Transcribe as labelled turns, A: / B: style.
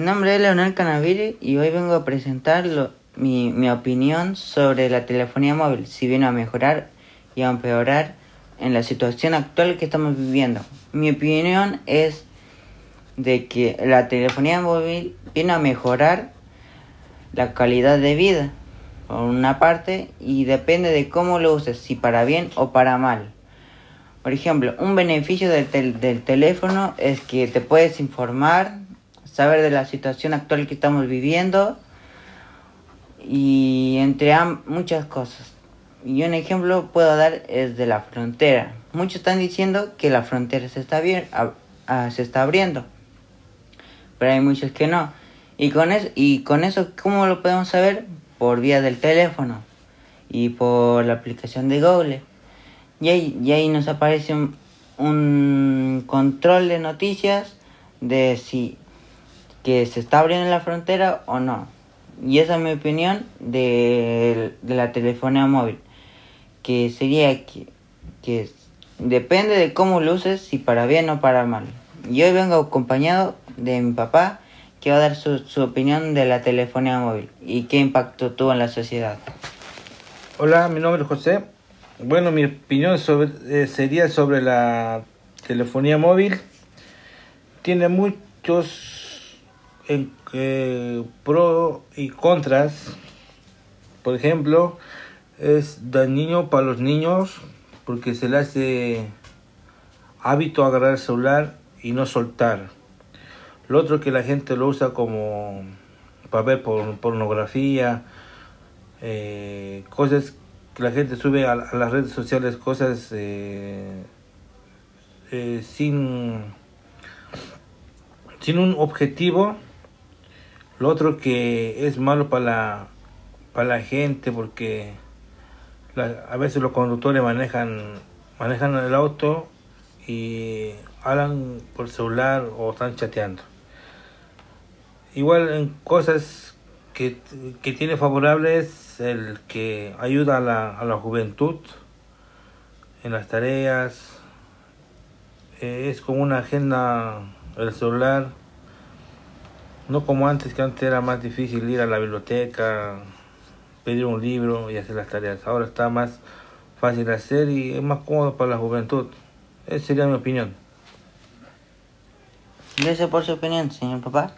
A: Mi nombre es Leonel Canaviri y hoy vengo a presentar mi, opinión sobre la telefonía móvil, si viene a mejorar y a empeorar en la situación actual que estamos viviendo. Mi opinión es de que la telefonía móvil viene a mejorar la calidad de vida, por una parte, y depende de cómo lo uses, si para bien o para mal. Por ejemplo, un beneficio del, del teléfono es que te puedes informar, saber de la situación actual que estamos viviendo y entre muchas cosas. Y un ejemplo puedo dar es de la frontera. Muchos están diciendo que la frontera se está, se está abriendo, pero hay muchos que no. Y con, eso, y con eso, ¿cómo lo podemos saber? Por vía del teléfono y por la aplicación de Google. Y ahí, y ahí nos aparece un, un control de noticias de si se está abriendo la frontera o no. Y esa es mi opinión de, la telefonía móvil. Que sería que, que depende de cómo lo uses, si para bien o para mal. Y hoy vengo acompañado de mi papá que va a dar su, su opinión de la telefonía móvil y qué impacto tuvo en la sociedad.
B: Hola, mi nombre es José. Bueno, mi opinión eh, sería sobre la telefonía móvil. Tiene muchos eh, pro y contras. Por ejemplo, es dañino para los niños porque se le hace hábito agarrar el celular y no soltar. Lo otro que la gente lo usa como para ver pornografía, eh, cosas que la gente sube a, las redes sociales, cosas eh, sin, sin un objetivo. Lo otro que es malo para la, para la gente porque a veces los conductores manejan, manejan el auto y hablan por celular o están chateando. Igual en cosas que, que tiene favorables el que ayuda a la, a la juventud en las tareas. Eh, es como una agenda el celular. No como antes, que antes era más difícil ir a la biblioteca, pedir un libro y hacer las tareas. Ahora está más fácil hacer y es más cómodo para la juventud. Esa sería mi opinión.
A: Gracias por su opinión, señor papá.